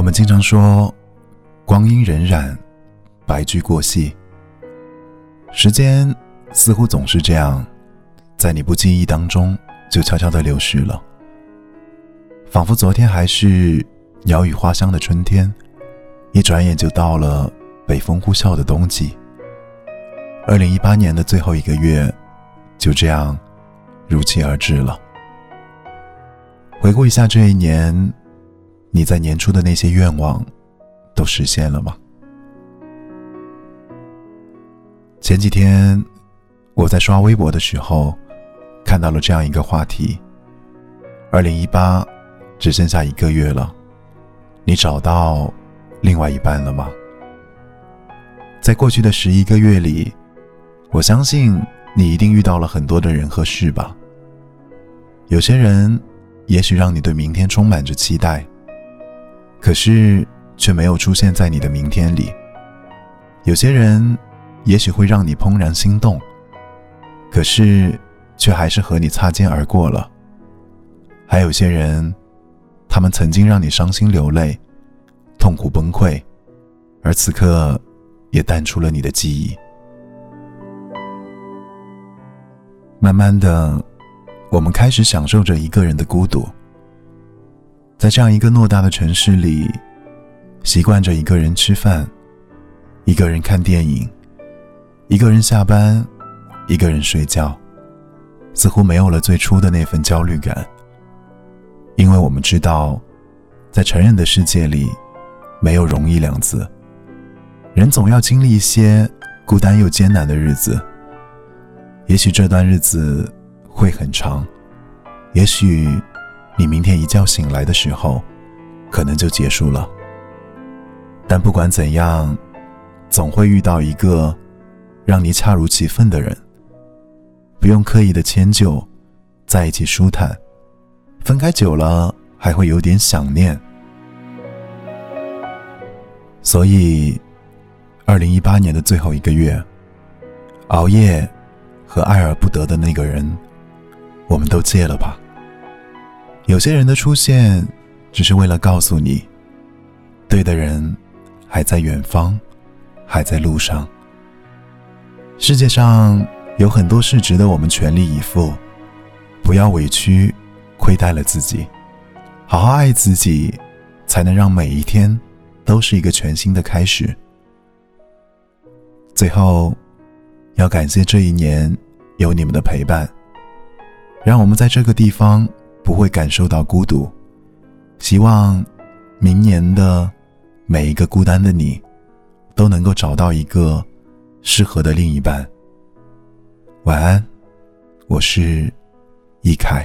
我们经常说，光阴荏苒，白驹过隙。时间似乎总是这样，在你不经意当中就悄悄的流逝了，仿佛昨天还是鸟语花香的春天，一转眼就到了北风呼啸的冬季。二零一八年的最后一个月，就这样如期而至了。回顾一下这一年。你在年初的那些愿望，都实现了吗？前几天我在刷微博的时候，看到了这样一个话题：二零一八只剩下一个月了，你找到另外一半了吗？在过去的十一个月里，我相信你一定遇到了很多的人和事吧。有些人也许让你对明天充满着期待。可是，却没有出现在你的明天里。有些人，也许会让你怦然心动，可是，却还是和你擦肩而过了。还有些人，他们曾经让你伤心流泪、痛苦崩溃，而此刻，也淡出了你的记忆。慢慢的，我们开始享受着一个人的孤独。在这样一个偌大的城市里，习惯着一个人吃饭，一个人看电影，一个人下班，一个人睡觉，似乎没有了最初的那份焦虑感。因为我们知道，在成人的世界里，没有容易两字，人总要经历一些孤单又艰难的日子。也许这段日子会很长，也许。你明天一觉醒来的时候，可能就结束了。但不管怎样，总会遇到一个让你恰如其分的人，不用刻意的迁就，在一起舒坦。分开久了，还会有点想念。所以，二零一八年的最后一个月，熬夜和爱而不得的那个人，我们都戒了吧。有些人的出现，只是为了告诉你，对的人还在远方，还在路上。世界上有很多事值得我们全力以赴，不要委屈，亏待了自己，好好爱自己，才能让每一天都是一个全新的开始。最后，要感谢这一年有你们的陪伴，让我们在这个地方。不会感受到孤独。希望明年的每一个孤单的你，都能够找到一个适合的另一半。晚安，我是易凯。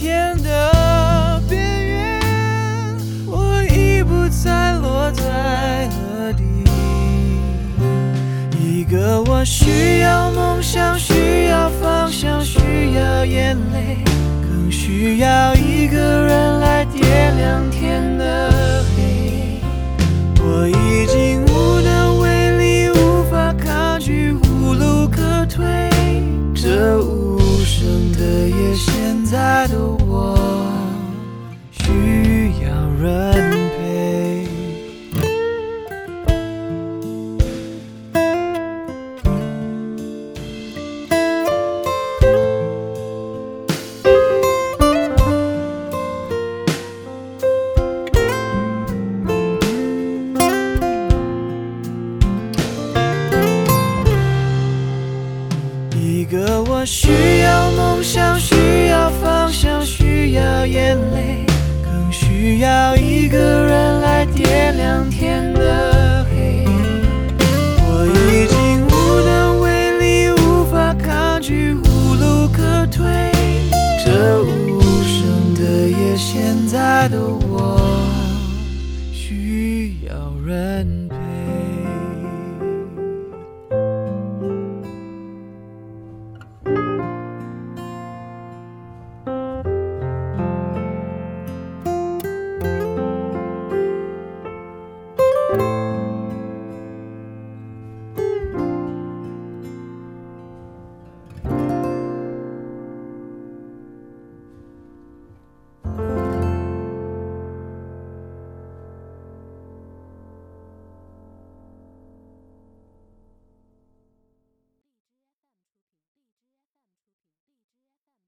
天的边缘，我已不再落在何地。一个我需要梦想，需要方向，需要眼泪，更需要一个人来点亮天的夜两天的黑我已经无能为力无法抗拒无路可退。这无声的夜现在的我需要人。